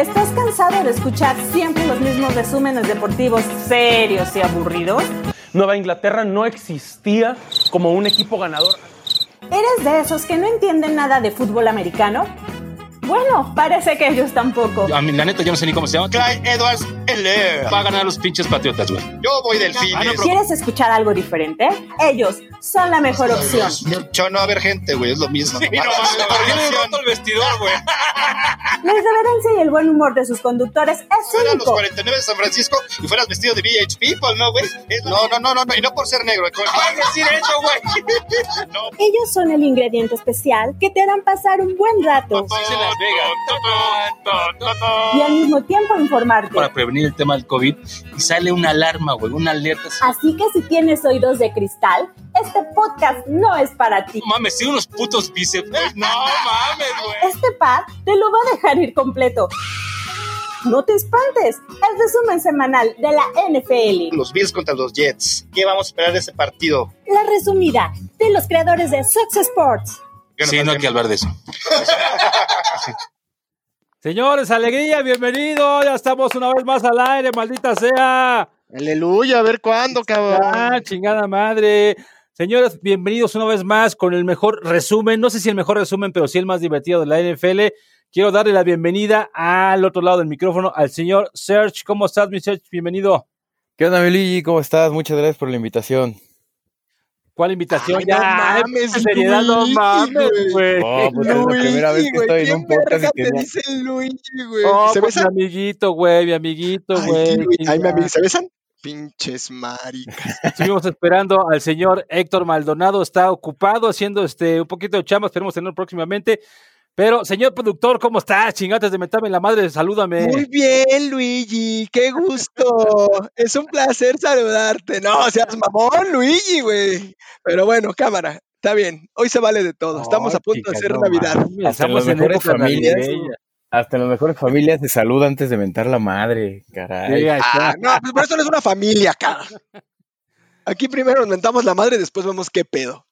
¿Estás cansado de escuchar siempre los mismos resúmenes deportivos serios y aburridos? Nueva Inglaterra no existía como un equipo ganador. ¿Eres de esos que no entienden nada de fútbol americano? Bueno, parece que ellos tampoco. A mí, la neta, yo no sé ni cómo se llama. Clyde Edwards Heller. Va a ganar los pinches patriotas, güey. Yo voy del fin. ¿Quieres escuchar algo diferente? Ellos son la mejor opción. Yo no a haber gente, güey, es lo mismo. Sí, no, mames, roto el vestidor, güey. La irreverencia y el buen humor de sus conductores es Fueran los único. 49 de San Francisco y fueras vestido de VH People, ¿no, güey? No, no, no, no, no, y no por ser negro. ¿Puedes decir eso, güey? No. Ellos son el ingrediente especial que te harán pasar un buen rato Es en Las Vegas. y al mismo tiempo informarte. Para prevenir el tema del COVID y sale una alarma, güey, una alerta. Así que si tienes oídos de cristal, este podcast no es para ti. No mames, sí, unos putos bíceps, güey. No mames, güey. Este par te lo va a dejar ir completo. No te espantes, el resumen semanal de la NFL. Los Bills contra los Jets. ¿Qué vamos a esperar de ese partido? La resumida de los creadores de Success Sports. Sí, no hay que hablar de eso. Señores, alegría, bienvenido. Ya estamos una vez más al aire, maldita sea. Aleluya, a ver cuándo, cabrón. Ah, chingada madre. Señores, bienvenidos una vez más con el mejor resumen. No sé si el mejor resumen, pero sí el más divertido de la NFL. Quiero darle la bienvenida al otro lado del micrófono al señor Serge. ¿Cómo estás, mi Serge? Bienvenido. ¿Qué onda, mi Luigi? ¿Cómo estás? Muchas gracias por la invitación. ¿Cuál invitación? Ay, no ya, mames, en seriedad, no mames, güey. Oh, pues es la primera vez que estoy en ¿quién un podcast te Luigi, güey? Oh, ¿Se pues mi besan? amiguito, güey, mi amiguito, Ay, güey. Ay, mi amigo, ¿se besan? Pinches maricas. Estuvimos esperando al señor Héctor Maldonado, está ocupado haciendo este un poquito de chamba, esperemos tenerlo próximamente. Pero, señor productor, ¿cómo estás? Chingates de meterme la madre, salúdame. Muy bien, Luigi, qué gusto. Es un placer saludarte. No, seas mamón, Luigi, güey. Pero bueno, cámara, está bien. Hoy se vale de todo. Estamos a punto de hacer no Navidad. Hasta en Estamos las en mejores época familias. navideña. Hasta en las mejores familias se saluda antes de mentar la madre, caray. Sí. Ah, no, pues por eso no es una familia, cara. Aquí primero nos mentamos la madre y después vemos qué pedo.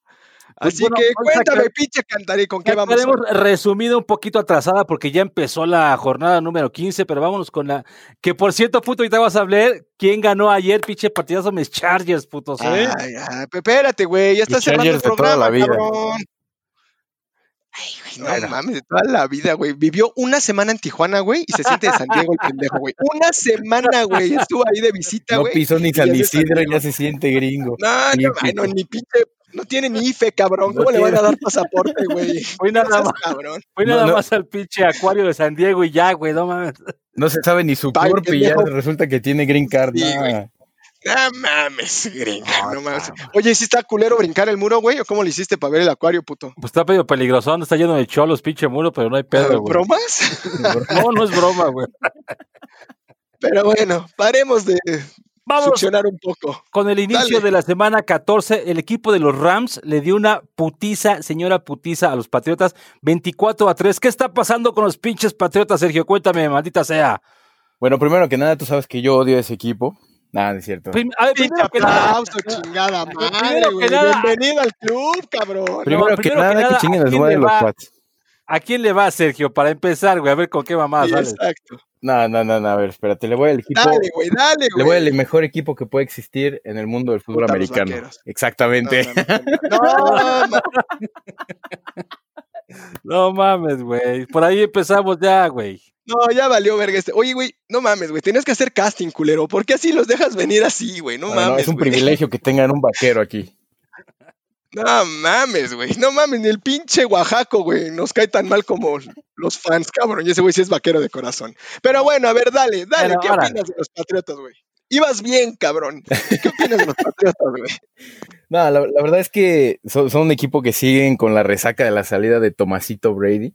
Pues Así bueno, que cuéntame, saca- pinche cantaré, ¿con qué vamos? Tenemos hoy? resumido un poquito atrasada porque ya empezó la jornada número 15, pero vámonos con la. Que por cierto, puto, ahorita vas a hablar quién ganó ayer, pinche partidazo mis Chargers, putos, ¿eh? Ay, ay, espérate, güey, ya estás Los cerrando el Chargers de toda programa, la vida. cabrón. Ay, güey, no mames, de toda la vida, güey. Vivió una semana en Tijuana, güey, y se siente de San Diego el pendejo, güey. Una semana, güey. Estuvo ahí de visita, No güey. pisó ni San Isidro y ya se siente gringo. No, Ni no, no, ni pinche. No tiene ni IFE, cabrón. No ¿Cómo le van a dar pasaporte, güey? Fui nada más, cabrón. fui nada no. más al pinche acuario de San Diego y ya, güey, no mames. No se sabe ni su cuerpo y ya resulta que tiene green card. Sí, nah. güey. No mames, gringa, no mames. Oye, ¿sí está culero brincar el muro, güey? ¿O cómo le hiciste para ver el acuario, puto? Pues está medio peligroso, está lleno de cholos, pinche muro, pero no hay pedo, güey. ¿Bromas? No, no es broma, güey. Pero bueno, paremos de Vamos succionar un poco. con el inicio Dale. de la semana 14. El equipo de los Rams le dio una putiza, señora putiza, a los Patriotas, 24 a 3. ¿Qué está pasando con los pinches Patriotas, Sergio? Cuéntame, maldita sea. Bueno, primero que nada, tú sabes que yo odio ese equipo. Nada, no es cierto. Prim- a ver, Pinche primero que nada, chingada madre, Primero que nada- Bienvenido al club, cabrón. primero, no, que, primero que nada, nada, que chinguen ¿a las quién madres le los? Pats. ¿A quién le va, Sergio? Para empezar, güey, a ver con qué mamá Sí, sales. exacto. No, no, no, no, a ver, espérate, le voy al equipo. Dale, güey, dale, Le güey. voy al mejor equipo que puede existir en el mundo del fútbol Puta, americano. Exactamente. No, no, no, no. No mames, güey. Por ahí empezamos ya, güey. No, ya valió verga este. Oye, güey, no mames, güey. Tenías que hacer casting, culero. ¿Por qué así los dejas venir así, güey? No No, no, mames. es un güey. privilegio que tengan un vaquero aquí. No mames, güey. No mames, ni el pinche Oaxaco, güey. Nos cae tan mal como los fans, cabrón. Y ese güey sí es vaquero de corazón. Pero bueno, a ver, dale, dale. ¿Qué opinas de los patriotas, güey? Ibas bien, cabrón. ¿Qué opinas de los patriotas, güey? No, la, la verdad es que son, son un equipo que siguen con la resaca de la salida de Tomasito Brady.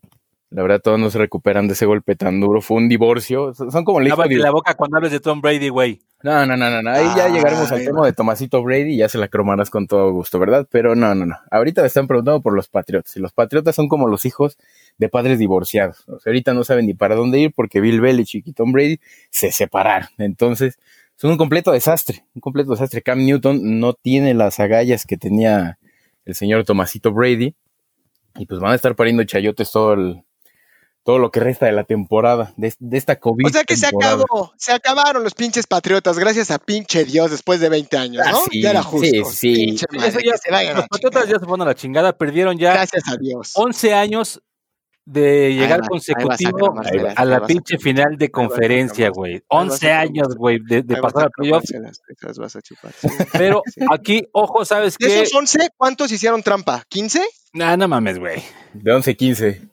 La verdad, todos no se recuperan de ese golpe tan duro. Fue un divorcio. Son como Lávate la boca cuando hables de Tom Brady, güey. No, no, no, no, no. Ahí ya Ay, llegaremos al tema de Tomasito Brady y ya se la cromarás con todo gusto, ¿verdad? Pero no, no, no. Ahorita me están preguntando por los Patriotas. Y los Patriotas son como los hijos de padres divorciados. O sea, ahorita no saben ni para dónde ir porque Bill Belichick y Tom Brady se separaron. Entonces, son un completo desastre. Un completo desastre. Cam Newton no tiene las agallas que tenía el señor Tomasito Brady. Y pues van a estar pariendo chayotes todo el, todo lo que resta de la temporada, de, de esta COVID. O sea que se temporada. acabó, se acabaron los pinches patriotas, gracias a pinche Dios después de 20 años, Ah, ¿no? sí, ya era justo. sí, sí. Pinche madre, Eso ya- que se vayan a Los Patriotas ya se fueron a la chingada, perdieron ya Gracias a Dios. 11 años de llegar va, a consecutivo sacar Marcela, a la a pinche final de a conferencia, güey. Ahí va a 11 sacar años, güey, de, de pasar a a playoffs. a. Pero aquí, ojo, ¿sabes De qué? esos 11, ¿cuántos hicieron trampa? ¿15? Nah, no mames, güey. De 11-15.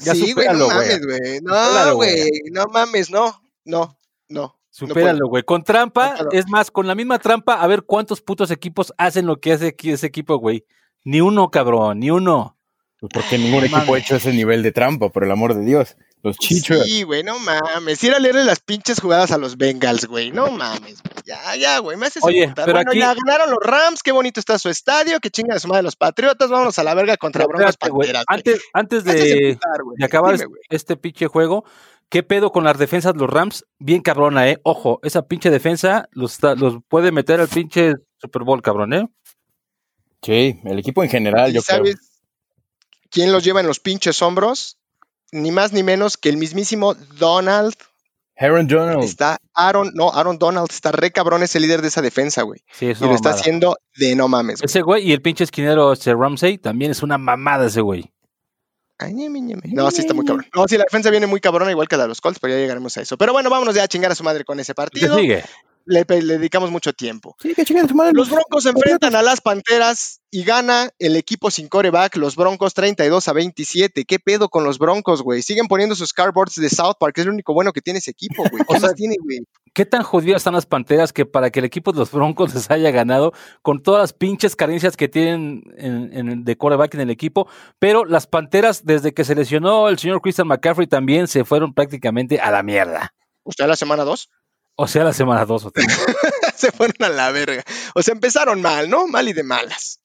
Ya sí, güey, no mames, güey. No, güey. no mames, no, no, no. Supéralo, güey. Con trampa, Supéralo. es más, con la misma trampa, a ver cuántos putos equipos hacen lo que hace aquí ese equipo, güey. Ni uno, cabrón, ni uno. Pues porque ningún equipo mames. ha hecho ese nivel de trampa, por el amor de Dios. Los Chichos. Sí, güey, no mames. Ir a leerle las pinches jugadas a los Bengals, güey. No mames, güey. Ya, ya, güey. Me haces Oye, pero bueno, aquí- ya ganaron los Rams. Qué bonito está su estadio. Que chingan a su madre los Patriotas. Vámonos a la verga contra Pero Broncos espérate, güey. Panteras. güey. Antes, antes de, de acabar Dime, este pinche juego, ¿qué pedo con las defensas de los Rams? Bien cabrona, ¿eh? Ojo, esa pinche defensa los, puede meter al pinche Super Bowl, cabrón, ¿eh? Sí, el equipo en general, ¿Y yo creo. sabes quién los lleva en los pinches hombros? Ni más ni menos que el mismísimo Donald. Aaron Donald. Está Aaron, no, Aaron Donald está re cabrón, es el líder de esa defensa, güey. Sí, es Y una lo está haciendo de no mames. güey. Ese güey y el pinche esquinero ese Ramsey también es una mamada ese güey. Ay, ñeme, ñeme. No, sí está muy cabrón. No, sí, la defensa viene muy cabrona, igual que la de los Colts, pero ya llegaremos a eso. Pero bueno, vámonos ya a chingar a su madre con ese ¿Qué partido. sigue? Le, le dedicamos mucho tiempo. Sí, que a. Los Broncos se enfrentan a las Panteras y gana el equipo sin coreback, los Broncos 32 a 27. ¿Qué pedo con los Broncos, güey? Siguen poniendo sus cardboards de South Park, es lo único bueno que tiene ese equipo, güey. ¿Qué O sea, más tiene, güey? ¿Qué tan jodidas están las panteras que para que el equipo de los Broncos les haya ganado con todas las pinches carencias que tienen en, en- de quarterback en el equipo? Pero las panteras, desde que se lesionó el señor Christian McCaffrey, también se fueron prácticamente a la mierda. ¿Usted la semana 2? O sea, la semana 2 o 3. se fueron a la verga. O sea, empezaron mal, ¿no? Mal y de malas.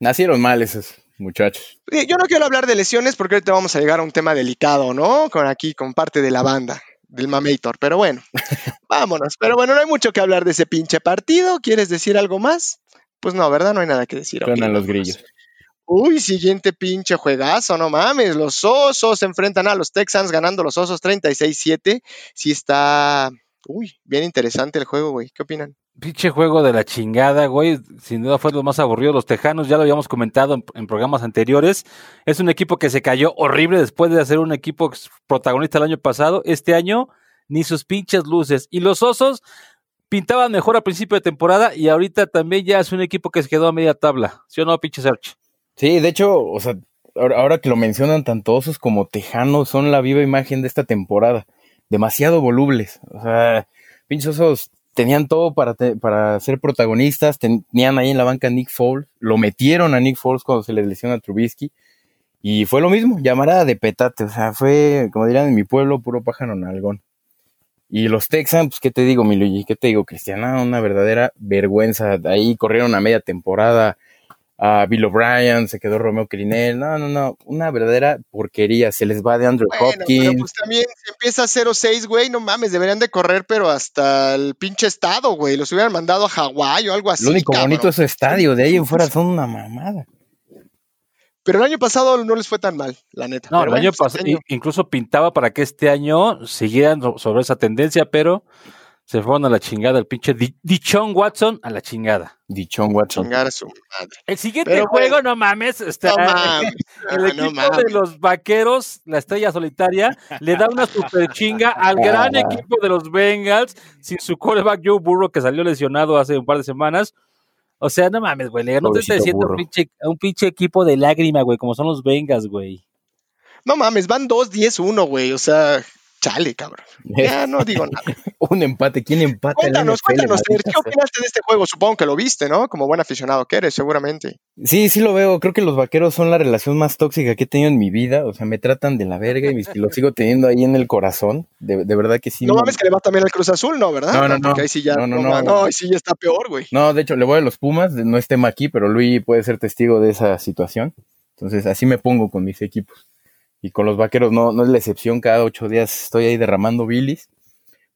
Nacieron mal esos muchachos. Yo no quiero hablar de lesiones porque ahorita vamos a llegar a un tema delicado, ¿no? Con aquí, con parte de la banda, del Mamator. Pero bueno, vámonos. Pero bueno, no hay mucho que hablar de ese pinche partido. ¿Quieres decir algo más? Pues no, ¿verdad? No hay nada que decir. Suenan los grillos. Uy, siguiente pinche juegazo, no mames. Los osos se enfrentan a los Texans ganando los osos 36-7. Sí está. Uy, bien interesante el juego, güey. ¿Qué opinan? Pinche juego de la chingada, güey. Sin duda fue lo más aburrido. Los Tejanos, ya lo habíamos comentado en, en programas anteriores. Es un equipo que se cayó horrible después de hacer un equipo protagonista el año pasado. Este año, ni sus pinches luces. Y los Osos pintaban mejor a principio de temporada y ahorita también ya es un equipo que se quedó a media tabla. ¿Sí o no, pinche Search? Sí, de hecho, o sea, ahora, ahora que lo mencionan, tanto osos como tejanos son la viva imagen de esta temporada. Demasiado volubles. O sea, pinches osos tenían todo para, para ser protagonistas. Tenían ahí en la banca Nick Foles. Lo metieron a Nick Foles cuando se le lesiona a Trubisky. Y fue lo mismo, llamarada de petate. O sea, fue, como dirían en mi pueblo, puro pájaro nalgón. Y los Texans, pues, ¿qué te digo, mi Luigi? ¿Qué te digo, Cristiana? Una verdadera vergüenza. Ahí corrieron a media temporada a Bill O'Brien, se quedó Romeo Crinel. No, no, no. Una verdadera porquería. Se les va de Andrew Bueno, pero Hopkins. pues también si empieza 0-6, güey, no mames, deberían de correr, pero hasta el pinche estado, güey. Los hubieran mandado a Hawái o algo así. Lo único cabrón. bonito es su estadio. De ahí en fuera son una mamada. Pero el año pasado no les fue tan mal, la neta. No, Pero el bueno, año pues, pasado este incluso pintaba para que este año siguieran so- sobre esa tendencia, pero se fueron a la chingada el pinche Di- Dichon Watson a la chingada. Dichón Watson. Chingar a su madre. El siguiente Pero, juego, no mames, está No mames. el Ah, equipo no mames. de los vaqueros, la estrella solitaria, le da una super chinga al gran equipo de los Bengals, sin su quarterback Joe Burrow, que salió lesionado hace un par de semanas. O sea, no mames, güey, le ganó Pobrecito 37 a un Burrow. pinche, a un pinche equipo de lágrima, güey, como son los Bengals, güey. No mames, van 2-10-1, güey. O sea, chale, cabrón. Ya no digo nada. Un empate. ¿Quién empata? Cuéntanos, NFL, cuéntanos, ¿qué opinaste de este juego? Supongo que lo viste, ¿no? Como buen aficionado que eres, seguramente. Sí, sí lo veo. Creo que los vaqueros son la relación más tóxica que he tenido en mi vida. O sea, me tratan de la verga y los sigo teniendo ahí en el corazón. De, de verdad que sí. no me- mames que le va también al Cruz Azul, ¿no? ¿Verdad? No, no, Porque no. ahí sí ya, No, no, no, no, ahí sí ya está peor, güey. No, de hecho, le voy a los Pumas. No es tema aquí, pero Luis puede ser testigo de esa situación. Entonces, así me pongo con mis equipos. Y con los vaqueros no, no es la excepción. Cada ocho días estoy ahí derramando bilis.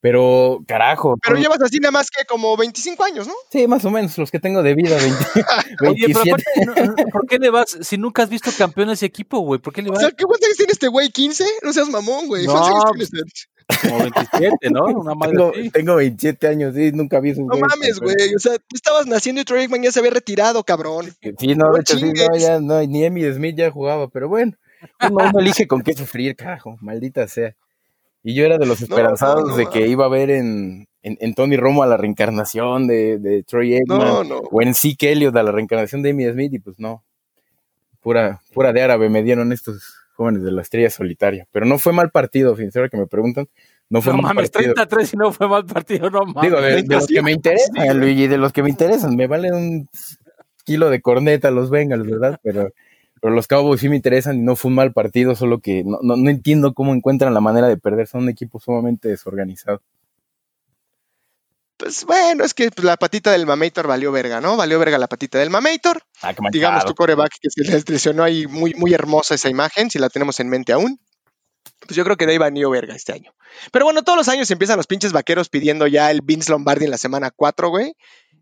Pero, carajo. Pero llevas así nada más que como 25 años, ¿no? Sí, más o menos, los que tengo de vida, 20 Oye, pero 27. aparte, no, no, ¿por qué le vas? Si nunca has visto campeón a ese equipo, güey, ¿por qué le O vas? sea, ¿qué cuántos años tiene este güey? ¿15? No seas mamón, güey. No, ¿Cuántos años tiene este? Como 27, ¿no? Una madre Tengo, así. tengo 27 años, sí, nunca vi esos No mames, güey. O sea, tú estabas naciendo y Troy Aikman ya se había retirado, cabrón. Sí, no, de hecho, sí, no, ya, no, ni Emmy Smith ya jugaba, pero bueno, uno, uno elige con qué sufrir, carajo, maldita sea. Y yo era de los esperanzados no, no, de que iba a ver en, en, en Tony Romo a la reencarnación de, de Troy no. o en Zeke Elliott a la reencarnación de Emmy Smith, y pues no, pura, pura de árabe me dieron estos jóvenes de la estrella solitaria. Pero no fue mal partido, sincero que me preguntan, no fue No mal mames, partido. 33 y no fue mal partido, no mames. Digo, de, de los que me interesan. Luigi, de los que me interesan, me valen un kilo de corneta los Bengals, ¿verdad? Pero, pero los Cowboys sí me interesan y no fue un mal partido, solo que no, no, no entiendo cómo encuentran la manera de perder, son un equipo sumamente desorganizado. Pues bueno, es que pues, la patita del Mamator valió verga, ¿no? Valió verga la patita del Mamator. Ah, Digamos tu coreback que se les lesionó ahí muy, muy hermosa esa imagen, si la tenemos en mente aún. Pues yo creo que de ahí valió verga este año. Pero bueno, todos los años empiezan los pinches vaqueros pidiendo ya el Vince Lombardi en la semana 4, güey.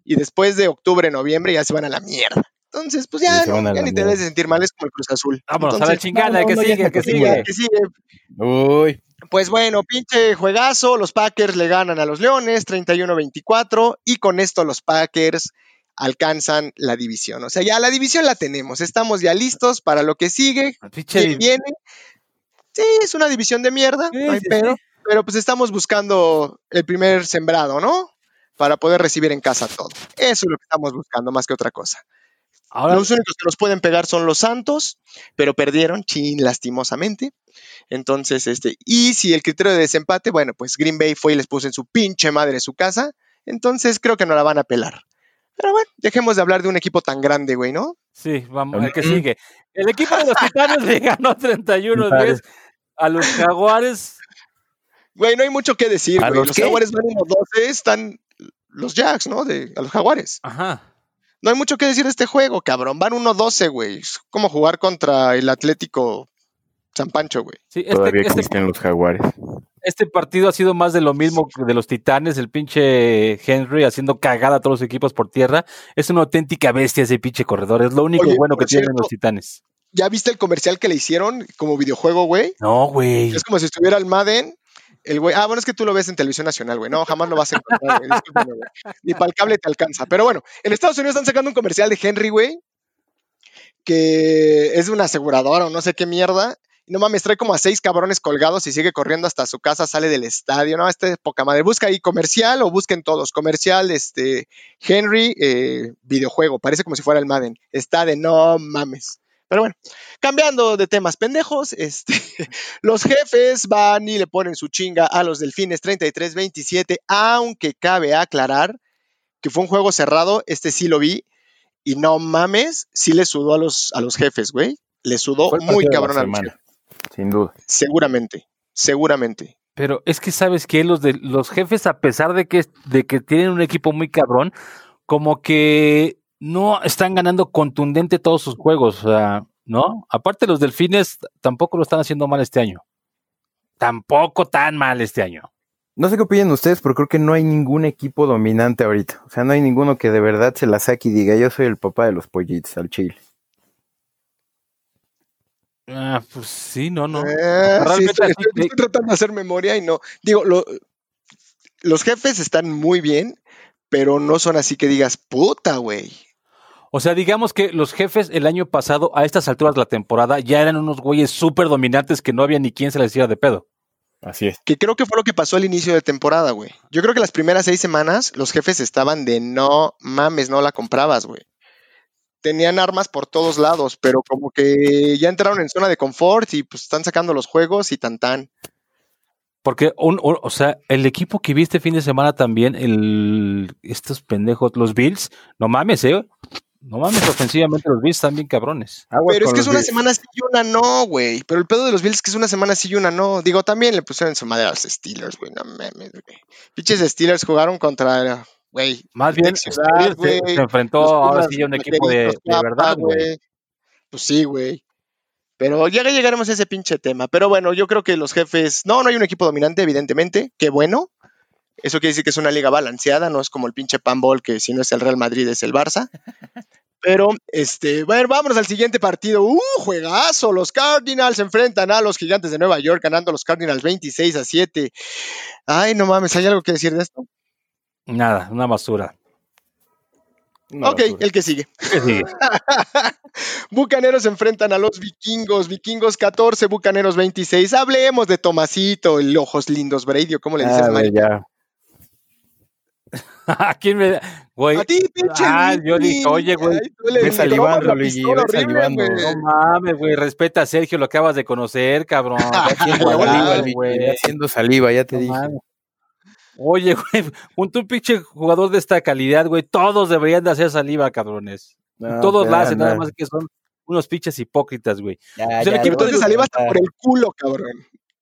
Y después de octubre, noviembre ya se van a la mierda. Entonces, pues ya, no, ya ni te debes de sentir mal, es como el Cruz Azul. Vámonos a la chingada, no, que no, sigue, que acostumbra. sigue. que sigue. Uy, Pues bueno, pinche juegazo, los Packers le ganan a los Leones 31-24 y con esto los Packers alcanzan la división. O sea, ya la división la tenemos, estamos ya listos para lo que sigue, ¿Quién viene? Sí, es una división de mierda, Sí, no hay sí, pedo, sí. pero pues estamos buscando el primer sembrado, ¿no? Para poder recibir en casa todo. Eso es lo que estamos buscando, más que otra cosa. Ahora, Los únicos que nos pueden pegar son los Santos, pero perdieron, chin, lastimosamente. Entonces, este, y si el criterio de desempate, bueno, pues Green Bay fue y les puso en su pinche madre su casa, entonces creo que no la van a pelar. Pero bueno, dejemos de hablar de un equipo tan grande, güey, ¿no? sí, vamos, el que sigue. El equipo de los Titanes le ganó 31-10 a los Jaguares. Güey, no hay mucho que decir, ¿A güey. los Los? Jaguares van 1-12, están los Jacks, ¿no? De, a los Jaguares. Ajá. No hay mucho que decir de este juego, cabrón. Van 1-12, güey. Es como jugar contra el Atlético San Pancho, güey. Sí, todavía este, este, existen los jaguares. este partido ha sido más de lo mismo de los Titanes, el pinche Henry haciendo cagada a todos los equipos por tierra. Es una auténtica bestia ese pinche corredor. Es lo único Oye, bueno que tienen los Titanes. ¿Ya viste el comercial que le hicieron como videojuego, güey? No, güey. Es como si estuviera el Madden. El güey, ah, bueno, es que tú lo ves en televisión nacional, güey. No, jamás lo vas a encontrar, güey. Ni para el cable te alcanza. Pero bueno, en Estados Unidos están sacando un comercial de Henry, güey, que es de una aseguradora o no sé qué mierda. No mames, trae como a seis cabrones colgados y sigue corriendo hasta su casa, sale del estadio. No, este es poca madre. Busca ahí comercial o busquen todos. Comercial, este, Henry, eh, videojuego. Parece como si fuera el Madden. Está de no mames. Pero bueno, cambiando de temas pendejos, este, los jefes van y le ponen su chinga a los delfines 33-27, aunque cabe aclarar que fue un juego cerrado, este sí lo vi, y no mames, sí le sudó a los, a los jefes, güey. Le sudó muy cabrón a los jefes. sin duda. Seguramente, seguramente. Pero es que sabes que los de los jefes, a pesar de que, de que tienen un equipo muy cabrón, como que no están ganando contundente todos sus juegos, o sea, ¿no? Aparte los delfines tampoco lo están haciendo mal este año. Tampoco tan mal este año. No sé qué opinan ustedes, pero creo que no hay ningún equipo dominante ahorita. O sea, no hay ninguno que de verdad se la saque y diga, yo soy el papá de los pollitos al chile. Ah, pues sí, no, no. Eh, sí, estoy, tratando de hacer memoria y no. Digo, lo- los jefes están muy bien, pero no son así que digas, puta, güey. O sea, digamos que los jefes el año pasado, a estas alturas de la temporada, ya eran unos güeyes súper dominantes que no había ni quien se les hiciera de pedo. Así es. Que creo que fue lo que pasó al inicio de temporada, güey. Yo creo que las primeras seis semanas los jefes estaban de no mames, no la comprabas, güey. Tenían armas por todos lados, pero como que ya entraron en zona de confort y pues están sacando los juegos y tan tan. Porque, un, un- o sea, el equipo que vi este fin de semana también, el, estos pendejos, los Bills, no mames, ¿eh? No mames, ofensivamente los Bills están bien cabrones. Aguas Pero es que es una Bills. semana sí y una no, güey. Pero el pedo de los Bills es que es una semana sí y una no. Digo, también le pusieron en su madre a los Steelers, güey. No mames, güey. Pinches Steelers jugaron contra, güey. Más bien, se, se enfrentó los ahora sí a un equipo de, de verdad, güey. Pues sí, güey. Pero ya llegaremos a ese pinche tema. Pero bueno, yo creo que los jefes. No, no hay un equipo dominante, evidentemente. Qué bueno. Eso quiere decir que es una liga balanceada, no es como el pinche panball que si no es el Real Madrid es el Barça. Pero, este, bueno, vámonos al siguiente partido. ¡Uh, juegazo! Los Cardinals se enfrentan a los gigantes de Nueva York, ganando los Cardinals 26 a 7. Ay, no mames, ¿hay algo que decir de esto? Nada, una basura. Una ok, basura. el que sigue. ¿Qué sigue? Bucaneros se enfrentan a los vikingos. Vikingos 14, Bucaneros 26. Hablemos de Tomasito, el ojos lindos, Brady, o ¿cómo le dicen? ¿A quién me.? Güey. A ti, pinche. Ah, yo dije, oye, güey, Ay, tú le ve tomas salivando, Luigi, pistola ve horrible, salivando. No mames, güey. Respeta a Sergio, lo acabas de conocer, cabrón. Haciendo saliva, güey. haciendo saliva, ya te No dije. mames. Oye, güey, junto a un pinche jugador de esta calidad, güey, todos deberían de hacer saliva, cabrones. No, todos la hacen, nada más que son unos pinches hipócritas, güey. Ya, Pues ya, Entonces de- saliva hasta por el culo, cabrón.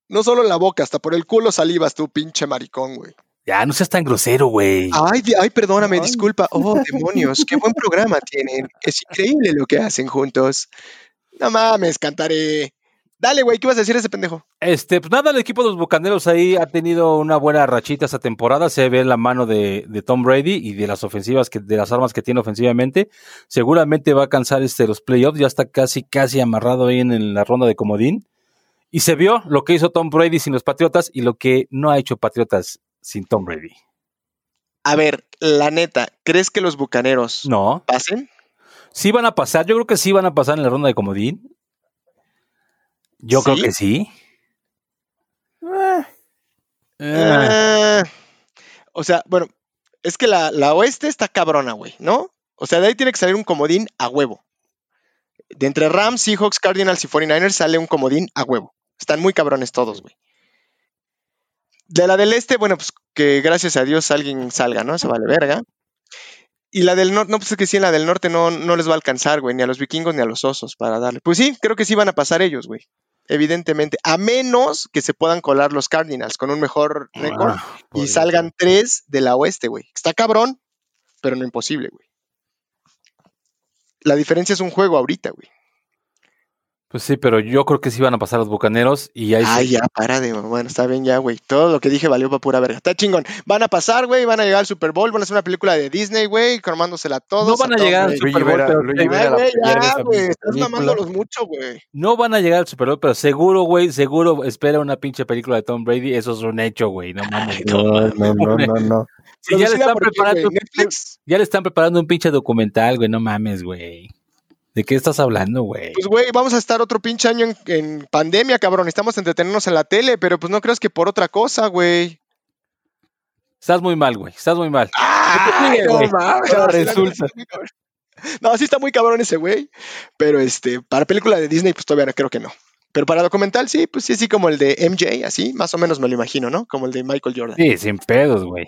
No solo en la boca, hasta por el culo salivas tú, pinche maricón, güey. Ya, no seas tan grosero, güey. Ay, ay, perdóname, Ay. disculpa. Oh, demonios, qué buen programa tienen. Es increíble lo que hacen juntos. No mames, cantaré. Dale, güey, ¿qué vas a decir a ese pendejo? Este, pues nada, el equipo de los Bucaneros ahí ha tenido una buena rachita esta temporada. Se ve la mano de, de Tom Brady y de las ofensivas, que, de las armas que tiene ofensivamente. Seguramente va a alcanzar este, los playoffs. Ya está casi, casi amarrado ahí en, en la ronda de comodín. Y se vio lo que hizo Tom Brady sin los Patriotas y lo que no ha hecho Patriotas sin Tom Brady. A ver, la neta, ¿crees que los bucaneros No. pasen? Sí van a pasar. Yo creo que sí van a pasar en la ronda de comodín. Yo creo que sí. Ah, Ah, Ah, o sea, bueno, es que la, la oeste está cabrona, güey, ¿no? O sea, de ahí tiene que salir un comodín a huevo. De entre Rams, Seahawks, Cardinals y 49ers sale un comodín a huevo. Están muy cabrones todos, güey. De la del este, bueno, pues que gracias a Dios alguien salga, ¿no? Se vale verga. Y la del norte, no, pues es que sí, en la del norte no, no les va a alcanzar, güey, ni a los vikingos ni a los osos para darle. Pues sí, creo que sí van a pasar ellos, güey. Evidentemente. A menos que se puedan colar los Cardinals con un mejor récord ah, y podría salgan tres de la oeste, güey. Está cabrón, pero no imposible, güey. La diferencia es un juego ahorita, güey. Pues sí, pero yo creo que sí van a pasar los bucaneros y ahí Ay, sí. ya, para de. Bueno, está bien, ya, güey. Todo lo que dije valió para pura verga. Está chingón. Van a pasar, güey. Van a llegar al Super Bowl. Van a hacer una película de Disney, güey. Cromándosela a todos. No van a llegar al. Super Bowl, pero Ay, güey, ya, güey. Estás mamándolos mucho, güey. no van a llegar al Super Bowl, pero seguro, güey, seguro espera una pinche película de Tom Brady. Eso es un hecho, güey. No mames. No, no, no, no, no. Si ya le están preparando, ya le están preparando un pinche documental, güey. No mames, güey. ¿De qué estás hablando, güey? Pues, güey, vamos a estar otro pinche año en, en pandemia, cabrón. Estamos entretenernos en la tele, pero pues no creas que por otra cosa, güey. Estás muy mal, güey. Estás muy mal. No resulta. está muy cabrón. No, sí está muy cabrón ese güey. Pero este, para película de Disney, pues todavía no creo que no. Pero para documental, sí, pues sí, así como el de MJ, así, más o menos me lo imagino, ¿no? Como el de Michael Jordan. Sí, sin pedos, güey.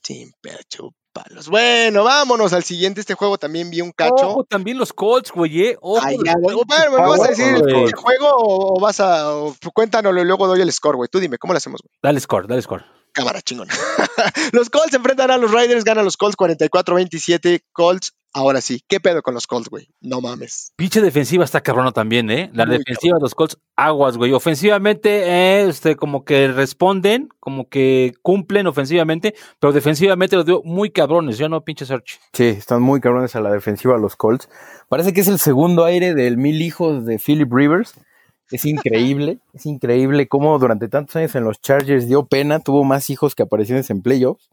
Sin pecho palos. Bueno, vámonos al siguiente. Este juego también vi un cacho. Ojo, también los Colts, güey. eh. Ojo, Ay, ya, güey. pinches Bueno, ¿me vas a decir el juego o vas a. o cuéntanoslo y luego doy el score, güey? Tú dime, ¿cómo lo hacemos, güey? Dale score, dale score. Cámara, chingón. los Colts se enfrentan a los Riders, ganan los Colts 44-27. Colts, ahora sí. ¿Qué pedo con los Colts, güey? No mames. Pinche defensiva está cabrona también, ¿eh? La Muy defensiva de los Colts, aguas, güey. Ofensivamente, eh, este, como que responden, como que cumplen ofensivamente, pero defensivamente los veo muy cabrones. Yo no, pinche Search. Sí, están muy cabrones a la defensiva los Colts. Parece que es el segundo aire del mil hijos de Philip Rivers. Es increíble, es increíble cómo durante tantos años en los Chargers dio pena, tuvo más hijos que apariciones en playoffs.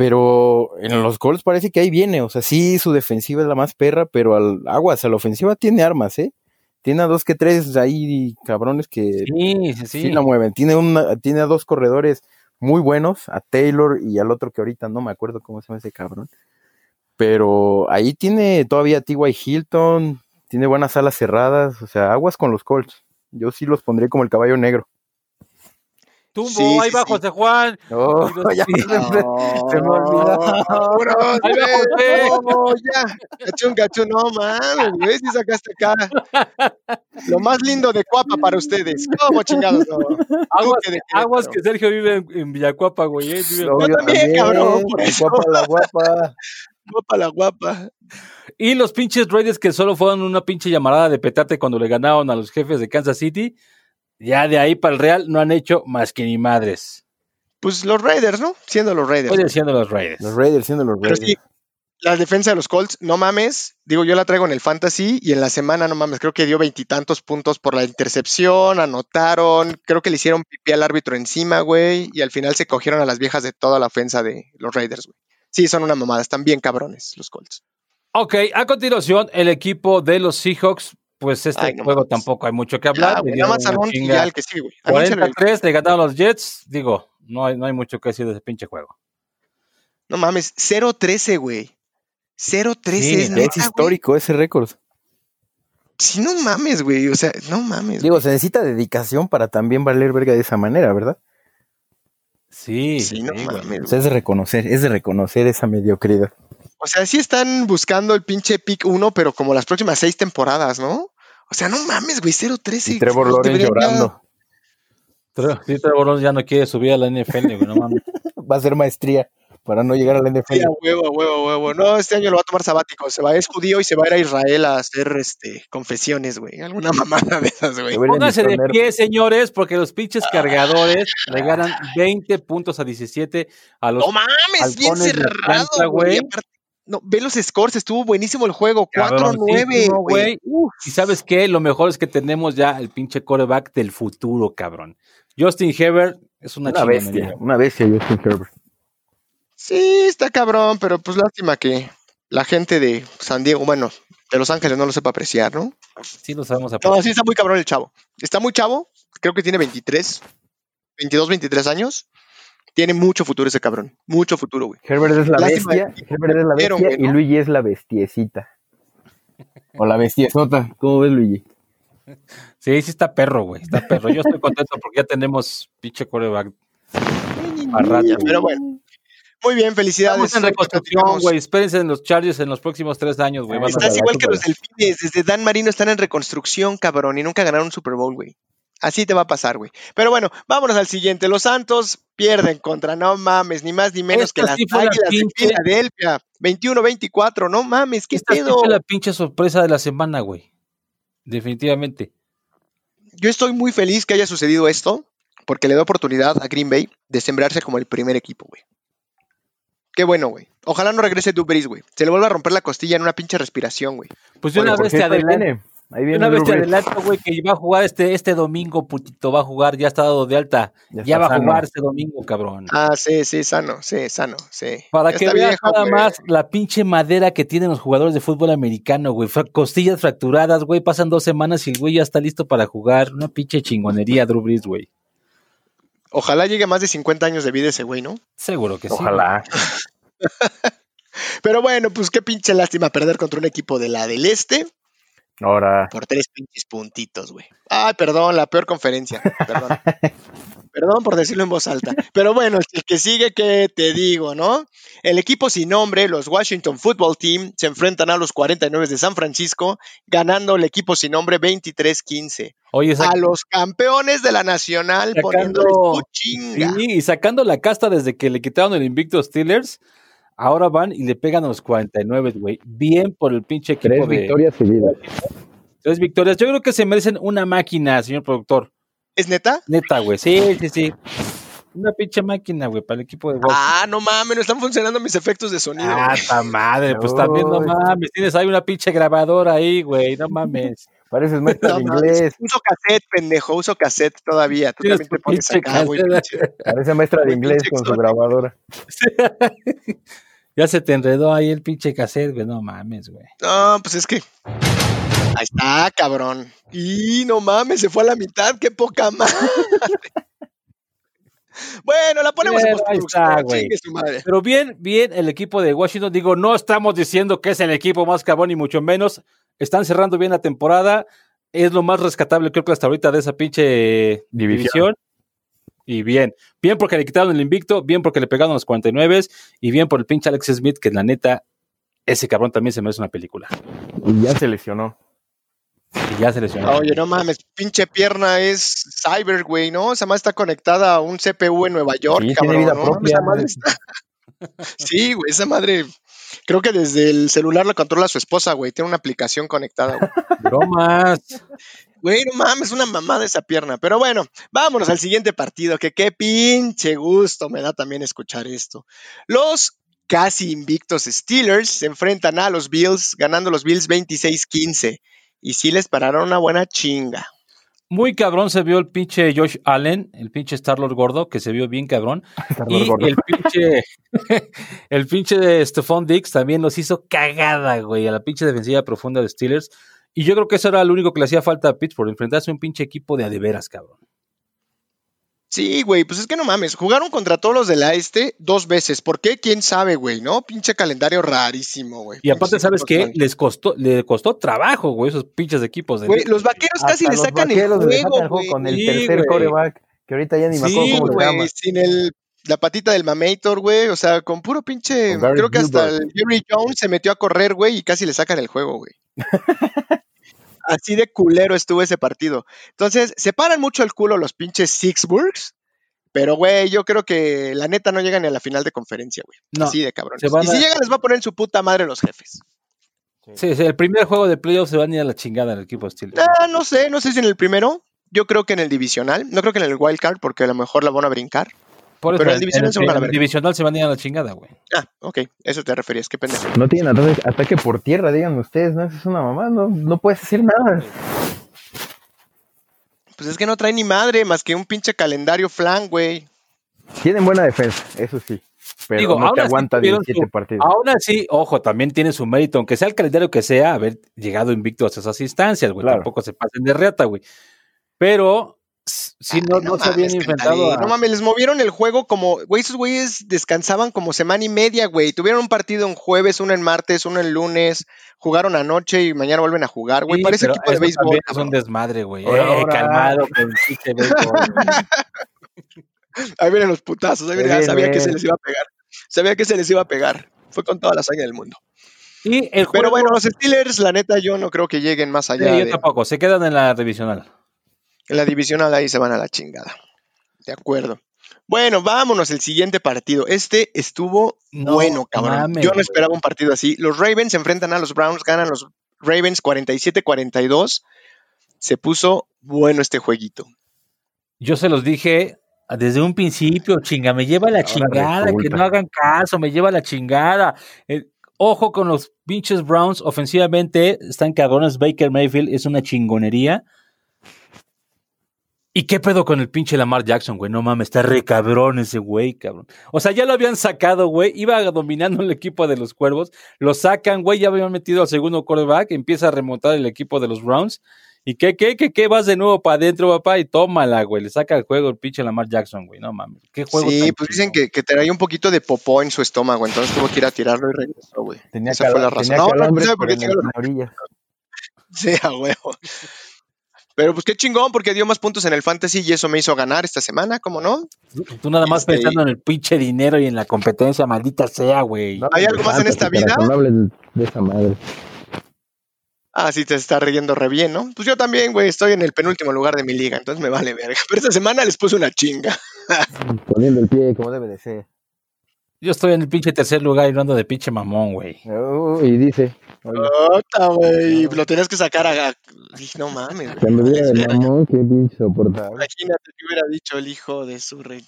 Pero en los Colts parece que ahí viene, o sea, sí, su defensiva es la más perra, pero al aguas, a la ofensiva tiene armas, ¿eh? Tiene a dos que tres ahí cabrones que Sí, sí, la mueven. Tiene, una, tiene a dos corredores muy buenos, a Taylor y al otro que ahorita no me acuerdo cómo se llama ese cabrón. Pero ahí tiene todavía a T.Y. Hilton, tiene buenas alas cerradas, o sea, aguas con los Colts. Yo sí los pondré como el caballo negro. Tumbo, Sí, ahí sí, va sí. José Juan. Los- ya sí. se me- olvidó. José. no, ya. Cachún, cachún, no mames, güey, si sacaste acá. Lo más lindo de Cuapa para ustedes. ¿Cómo chingados? No? Aguas, que Sergio vive en, en Villacuapa, güey. eh, vive en- No, Yo también, cabrón, por la eso. guapa, la guapa. Guapa la guapa. Y los pinches Raiders que solo fueron una pinche llamarada de petate cuando le ganaron a los jefes de Kansas City. Ya de ahí para el Real no han hecho más que ni madres. Pues los Raiders, ¿no? Siendo los Raiders. Estoy diciendo los Raiders. Los Raiders siendo los Pero Raiders. sí, la defensa de los Colts, no mames. Digo, yo la traigo en el fantasy y en la semana, no mames, creo que dio veintitantos puntos por la intercepción, anotaron, creo que le hicieron pipí al árbitro encima, güey, y al final se cogieron a las viejas de toda la ofensa de los Raiders, güey. Sí, son una mamada, están bien cabrones los Colts. Ok, a continuación, el equipo de los Seahawks. Pues este Ay, no juego tampoco hay mucho que hablar. Ya, güey, nada más y chinga. ya el que sigue, güey. Anúncialo el- 43 le ganaron los Jets. Digo, no hay, no hay mucho que decir de ese pinche juego. No mames, 0-13, güey. 0-13 Sí, es es güey. histórico ese récord. Sí, no mames, güey. O sea, no mames. Digo, se necesita dedicación para también valer verga de esa manera, ¿verdad? Sí, sí, no sí, güey. mames. O sea, es de reconocer, es de reconocer esa mediocridad. O sea, sí están buscando el pinche pick 1, pero como las próximas seis temporadas, ¿no? O sea, no mames, güey, 0-13. Y Trevor Lawrence ya- llorando. Sí, Trevor Lawrence ya no quiere subir a la NFL, güey, no mames. Va a ser maestría para no llegar a la Sí, NFL. a huevo, a huevo, a huevo. No, este año lo va a tomar sabático. Se va, es judío y se va a ir a Israel a hacer este confesiones, güey. Alguna mamada de esas, güey. Pónganse de pie, señores, porque los pinches cargadores le ganan 20 puntos a 17 a los No mames, bien cerrado, güey. No, ve los scores, estuvo buenísimo el juego. 4-9, cabroncísimo, güey. Y sabes qué, lo mejor es que tenemos ya el pinche coreback del futuro, cabrón. Justin Herbert es una, Una bestia, una bestia Justin Herbert. Sí, está cabrón, pero pues lástima que la gente de San Diego, bueno, de Los Ángeles no lo sepa apreciar, ¿no? Sí lo sabemos No, apreciar. sí está muy cabrón el chavo. Está muy chavo, creo que tiene 23, 22, 23 años. Tiene mucho futuro ese cabrón, mucho futuro, güey. Herbert es la Lástima bestia, Herbert es la Pero, bestia y ¿no? Luigi es la bestiecita. O la bestiezota. ¿Cómo ves, Luigi? Sí, sí está perro, güey. Está perro. Yo estoy contento porque ya tenemos pinche coreback. Pero bueno, muy bien, felicidades. Estamos en reconstrucción, güey. Espérense en los Chargers en los próximos tres años, güey. Estás igual que los delfines, desde Dan Marino están en reconstrucción, cabrón, y nunca ganaron un Super Bowl, güey. Así te va a pasar, güey. Pero bueno, vámonos al siguiente. Los Santos pierden contra, no mames, ni más ni menos Esta que las sí Águilas de Filadelfia. 21-24, no mames, qué Esta sí pedo. fue la pinche sorpresa de la semana, güey. Definitivamente. Yo estoy muy feliz que haya sucedido esto, porque le da oportunidad a Green Bay de sembrarse como el primer equipo, güey. Qué bueno, güey. Ojalá no regrese Brees, güey. Se le vuelva a romper la costilla en una pinche respiración, güey. Pues de una vez te cierto, ahí viene. Una vez te adelanto, güey, que va a jugar este, este domingo, putito. Va a jugar, ya está dado de alta. Ya va a jugar este domingo, cabrón. Ah, sí, sí, sano, sí, sano, sí. Para Ya que veas viejo, nada más la pinche madera que tienen los jugadores de fútbol americano, güey. Costillas fracturadas, güey. Pasan dos semanas y el güey ya está listo para jugar. Una pinche chingonería, Drew Brees, güey. Ojalá llegue a más de 50 años de vida ese güey, ¿no? Seguro que sí. Ojalá. Pero bueno, pues qué pinche lástima perder contra un equipo de la del Este Ahora. por tres pinches puntitos, güey. Ay, perdón, la peor conferencia. Perdón. perdón por decirlo en voz alta. Pero bueno, el que sigue, que te digo, no? El equipo sin nombre, los Washington Football Team, se enfrentan a los 49 de San Francisco, ganando el equipo sin nombre 23-15. Oye, A los campeones de la Nacional Sacando- su chinga. sí, y sacando la casta desde que le quitaron el invicto Steelers, ahora van y le pegan a los 49, güey. Bien por el pinche equipo Tres de victorias seguidas. tres victorias. Yo creo que se merecen una máquina, señor productor. ¿Es neta? Neta, güey. Sí, sí, sí. Una pinche máquina, güey, para el equipo de Washington. Ah, no mames, no están funcionando mis efectos de sonido. Ah, ta madre, pues también no mames, tienes ahí una pinche grabadora ahí, güey, no mames. Pareces maestra No de mames, inglés. Uso cassette, pendejo, uso cassette todavía. Tú también te pones acá, güey. Parece maestra de inglés con su grabadora. ya se te enredó ahí el pinche cassette, güey, no mames, güey. No, pues es que. Ahí está, cabrón. Y no mames, se fue a la mitad, qué poca madre. Bueno, la ponemos en Bueno, ahí postproducción. está, güey. chingue su madre. Pero bien, bien el equipo de Washington, digo, no estamos diciendo que es el equipo más cabrón ni mucho menos, están cerrando bien la temporada, es lo más rescatable creo que hasta ahorita de esa pinche división. División. Y bien, bien porque le quitaron el invicto, bien porque le pegaron los 49 y bien por el pinche Alex Smith, que la neta, ese cabrón también se merece una película. Y ya se lesionó. Y ya se lesionó. Oye, no mames, pinche pierna es cyber, güey, ¿no? Esa madre está conectada a un CPU en Nueva York, Sí, cabrón. vida ¿no? propia. Esa madre está- Sí, güey, esa madre. Creo que desde el celular la controla su esposa, güey. Tiene una aplicación conectada, güey. Bromas. Güey, no mames, una mamada esa pierna. Pero bueno, vámonos al siguiente partido, que qué pinche gusto me da también escuchar esto. Los casi invictos Steelers se enfrentan a los Bills, ganando los Bills 26-15. Y sí les pararon una buena chinga. Muy cabrón se vio el pinche Josh Allen, el pinche Starlord gordo, que se vio bien cabrón. y el pinche, el pinche de Stephon Dix también los hizo cagada, güey, a la pinche defensiva profunda de Steelers. Y yo creo que eso era lo único que le hacía falta a Pittsburgh, enfrentarse a un pinche equipo de adeveras, cabrón. Sí, güey, pues es que no mames. Jugaron contra todos los de la este dos veces. ¿Por qué? ¿Quién sabe, güey? ¿No? Pinche calendario rarísimo, güey. Y aparte, ¿sabes qué? Les costó, le costó trabajo, güey, esos pinches equipos. De güey, los vaqueros casi le sacan el juego, güey. Con el tercer coreback, que ahorita ya ni me acuerdo cómo se llama. sin el, la patita del mamator, güey. O sea, con puro pinche. Creo que hasta el Jerry Jones se metió a correr, güey, y casi le sacan el juego, güey. Así de culero estuvo ese partido. Entonces, se paran mucho el culo los pinches Sixburgs. Pero, güey, yo creo que la neta no llegan ni a la final de conferencia, güey. Así de cabrón. Y si llegan, les va a poner en su puta madre los jefes. Sí, sí, el primer juego de playoffs se van a ir a la chingada en el equipo Steelers. Ah, no sé, no sé si en el primero. Yo creo que en el divisional. No creo que en el wild card, porque a lo mejor la van a brincar. Por eso, pero en el divisional, en el, en el divisional se van a ir a la chingada, güey. Ah, ok, eso te referías, qué pendejo. No tienen ataque, ataque por tierra, digan ustedes, ¿no? Eso es una mamá, no, no puedes hacer nada. Pues es que no trae ni madre más que un pinche calendario flan, güey. Tienen buena defensa, eso sí. Pero Digo, no te aguanta 17 partidos. Aún así, ojo, también tiene su mérito, aunque sea el calendario que sea, haber llegado invicto a esas instancias, güey. Tampoco se pasen de reata, güey. Pero si no, no, se habían enfrentado. No mames, les movieron el juego como, güey, esos güeyes descansaban como semana y media, güey. Tuvieron un partido en jueves, uno en martes, uno en lunes, jugaron anoche y mañana vuelven a jugar, güey. Parece equipo de béisbol. Es un desmadre, güey. Eh, calmado, con Ahí vienen los putazos, ahí vienen, sabía que se les iba a pegar. Sabía que se les iba a pegar. Fue con toda la sangre del mundo. Y el Pero bueno, los Steelers, la neta, yo no creo que lleguen más allá. Sí, yo tampoco, se quedan en la divisional. En la divisional ahí se van a la chingada. De acuerdo. Bueno, vámonos el siguiente partido. Este estuvo bueno, cabrón. Yo no esperaba un partido así. Los Ravens se enfrentan a los Browns, ganan los Ravens 47-42. Se puso bueno este jueguito. Yo se los dije desde un principio, chinga, me lleva la chingada, que no hagan caso, me lleva la chingada. ojo con los pinches Browns, ofensivamente están cagones. Baker Mayfield es una chingonería. ¿Y qué pedo con el pinche Lamar Jackson, güey? No mames, está re cabrón ese güey, cabrón. O sea, ya lo habían sacado, güey. Iba dominando el equipo de los cuervos. Lo sacan, güey. Ya habían metido al segundo quarterback. Empieza a remontar el equipo de los Browns. ¿Y qué, qué, qué, qué? Vas de nuevo para adentro, papá, y tómala, güey. Le saca el juego el pinche Lamar Jackson, güey. No mames. ¿Qué juego sí, pues dicen que, que traía un poquito de popó en su estómago, entonces tuvo que ir a tirarlo y regresó, güey. Esa fue la razón. no, no, no, por qué la orilla. Sí, a huevo. Pero pues qué chingón, porque dio más puntos en el fantasy y eso me hizo ganar esta semana, ¿cómo no? Tú nada más este... pensando en el pinche dinero y en la competencia, maldita sea, güey. No, ¿Hay algo más en esta vida? No hables de esa madre. Ah, sí, te está riendo re bien, ¿no? Pues yo también, güey, estoy en el penúltimo lugar de mi liga, entonces me vale verga. Pero esta semana les puse una chinga. Poniendo el pie como debe de ser. Yo estoy en el pinche tercer lugar y no ando de pinche mamón, güey. Oh, y dice. Güey. Lo tenías que sacar a. No mames. Cuando diga de mamón, qué. Imagínate que hubiera rey. el hijo de su rey.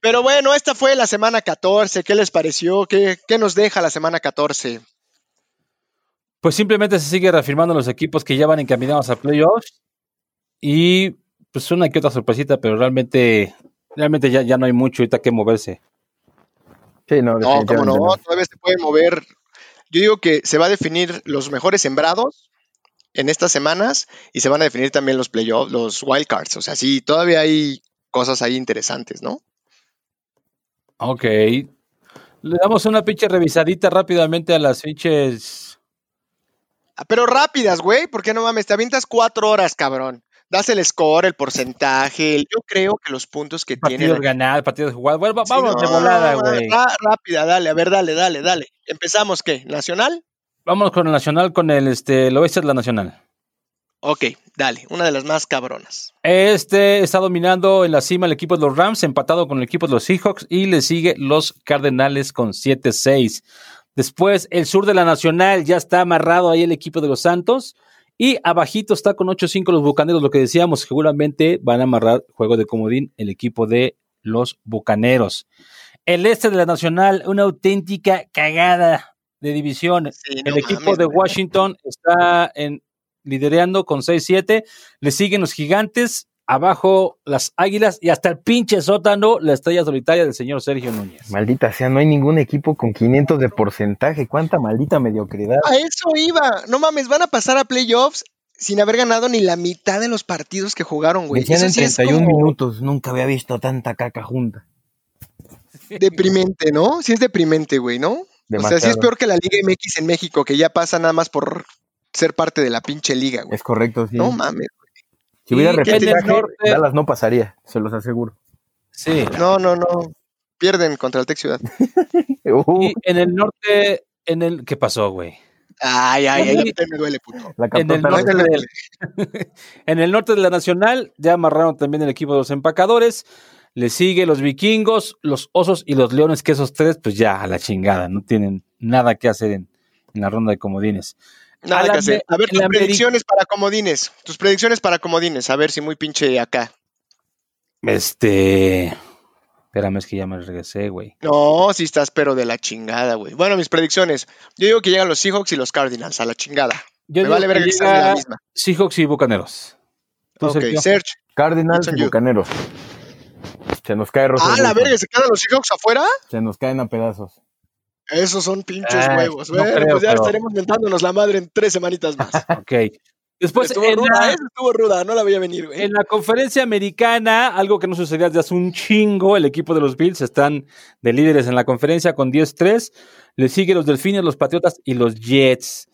Pero bueno, esta fue la semana 14. ¿Qué les pareció? ¿Qué, qué nos deja la semana 14? Pues simplemente se sigue reafirmando los equipos que ya van encaminados a playoffs. Y pues una que otra sorpresita, pero realmente, realmente ya, ya no hay mucho ahorita que moverse. Sí, no, no, como no, todavía se puede mover. Yo digo que se va a definir los mejores sembrados en estas semanas y se van a definir también los playoffs, los wildcards. O sea, sí, todavía hay cosas ahí interesantes, ¿no? Ok. Le damos una pinche revisadita rápidamente a las pinches. Ah, pero rápidas, güey, porque no mames, te avientas cuatro horas, cabrón das el score, el porcentaje. Yo creo que los puntos que tiene. Partidos ganados, partidos jugados. Bueno, vamos sí, no, de volada, güey. Rápida, dale, a ver, dale, dale, dale. ¿Empezamos qué? ¿Nacional? Vamos con el Nacional, con el, este, el oeste de la Nacional. Ok, dale, una de las más cabronas. Este está dominando en la cima el equipo de los Rams, empatado con el equipo de los Seahawks, y le sigue los Cardenales con 7-6. Después, el sur de la Nacional ya está amarrado ahí el equipo de los Santos Y abajito está con 8-5 los Bucaneros, lo que decíamos, seguramente van a amarrar juego de comodín el equipo de los Bucaneros. El este de la Nacional, una auténtica cagada de división. Sí, no el equipo mames, de. Washington está en, lidereando con 6-7. Le siguen los gigantes, abajo las águilas y hasta el pinche sótano, la estrella solitaria del señor Sergio Núñez. Maldita sea, no hay ningún equipo con 500 de porcentaje. Cuánta maldita mediocridad. A eso iba. No mames, van a pasar a playoffs sin haber ganado ni la mitad de los partidos que jugaron, güey. Decían en sí es 31 como minutos. Nunca había visto tanta caca junta. deprimente, ¿no? Sí es deprimente, güey, ¿no? O sea, sí es peor que la Liga MX en México, que ya pasa nada más por ser parte de la pinche liga, güey. Es correcto, sí. No mames. Si hubiera norte- Dallas no pasaría, se los aseguro. Sí. No, no, no. Pierden contra el Tec Ciudad. Uh, Y en el norte, en el, ¿qué pasó, güey? Ay, ay, ay, a mí también me duele, puto. la En el, norte del- en el norte de la Nacional ya amarraron también el equipo de los empacadores. Le sigue los vikingos, los osos y los leones, que esos tres, pues ya a la chingada, no tienen nada que hacer en, en la ronda de comodines. Nada A que hacer. A ver, tus predicciones para comodines. Tus predicciones para comodines. A ver si muy pinche acá. Este. Espérame, es que ya me regresé, güey. No, si estás pero de la chingada, güey. Bueno, mis predicciones. Yo digo que llegan los Seahawks y los Cardinals a la chingada. Yo Me vale que ver que llega la misma. Seahawks y Bucaneros. ¿Tú, Ok, Sergio? Serge. Cardinals y. Bucaneros. Se nos cae Russell Ah, la verga, ¿se quedan los Seahawks afuera? Se nos caen a pedazos. Esos son pinches Ah, huevos. no Bueno, creo, pues ya pero- estaremos mentándonos la madre en tres semanitas más. Ok. Después, estuvo en ruda, la, esa estuvo ruda, no la veía venir, güey. en la conferencia americana, algo que no sucedía desde hace un chingo, el equipo de los Bills están de líderes en la conferencia con 10-3. Le sigue los Delfines, los Patriotas y los Jets.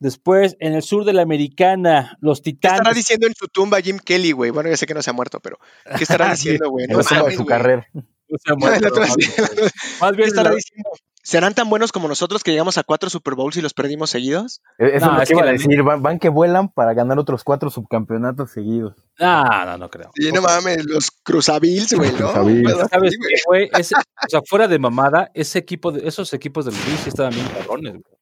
Después, en el sur de la americana, los ¿Qué estará Titanes. diciendo en su tumba Jim Kelly, güey? Bueno, ya sé que no se ha muerto, pero ¿qué estará diciendo, güey? No de mames, su carrera. No se ha No, muerto, otro más bien. ¿Qué estará la- diciendo? ¿Serán tan buenos como nosotros que llegamos a cuatro Super Bowls y los perdimos seguidos? Eh, Eso No, es lo que iba a decir. Van, van que vuelan para ganar otros cuatro subcampeonatos seguidos. Ah, no, no creo. Sí, no mames, los Cruzabills, güey, ¿no? Cruzabills. Un pedo así, ¿Sabes güey. qué, güey? Ese- O sea, fuera de mamada, ese equipo de, esos equipos del Bills sí estaban bien cabrones, güey.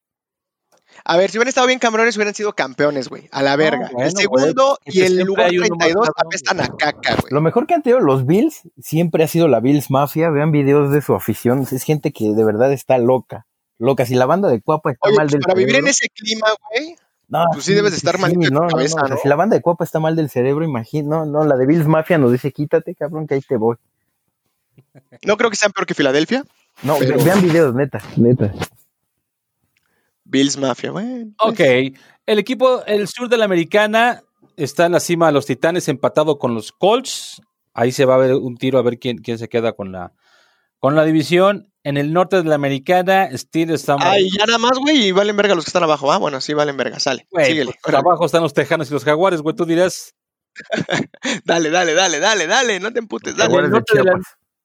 A ver, si hubieran estado bien cabrones, hubieran sido campeones, güey. A la verga. bueno, el segundo güey, y el lugar hay uno más 32 cabrón, apestan a caca, güey. Lo mejor que han tenido los Bills siempre ha sido la Bills Mafia. Vean videos de su afición. Es gente que de verdad está loca. Loca. Si la banda de Cuapa está Oye, mal pues del para vivir en ese clima, güey, No, Pues sí debes de estar malito de tu no, no, cabeza, no, o sea, ¿no? Si la banda de Cuapa está mal del cerebro, imagino, no, no, la de Bills Mafia nos dice, quítate, cabrón, que ahí te voy. no creo que sean peor que Filadelfia. No, Pero- vean videos, neta, neta. Bills Mafia, güey. Ok, el equipo, el sur de la americana está en la cima de los Titanes empatado con los Colts. Ahí se va a ver un tiro a ver quién, quién se queda con la, con la división. En el norte de la americana, Steelers está Ay, ya nada más, güey, y valen verga los que están abajo. Ah, bueno, sí, valen verga, sale. Güey, Síguele. pues, abajo están los Tejanos y los Jaguares, güey. Tú dirás, Dale, dale, dale, dale, dale, no te emputes, dale. Jaguares de norte de la-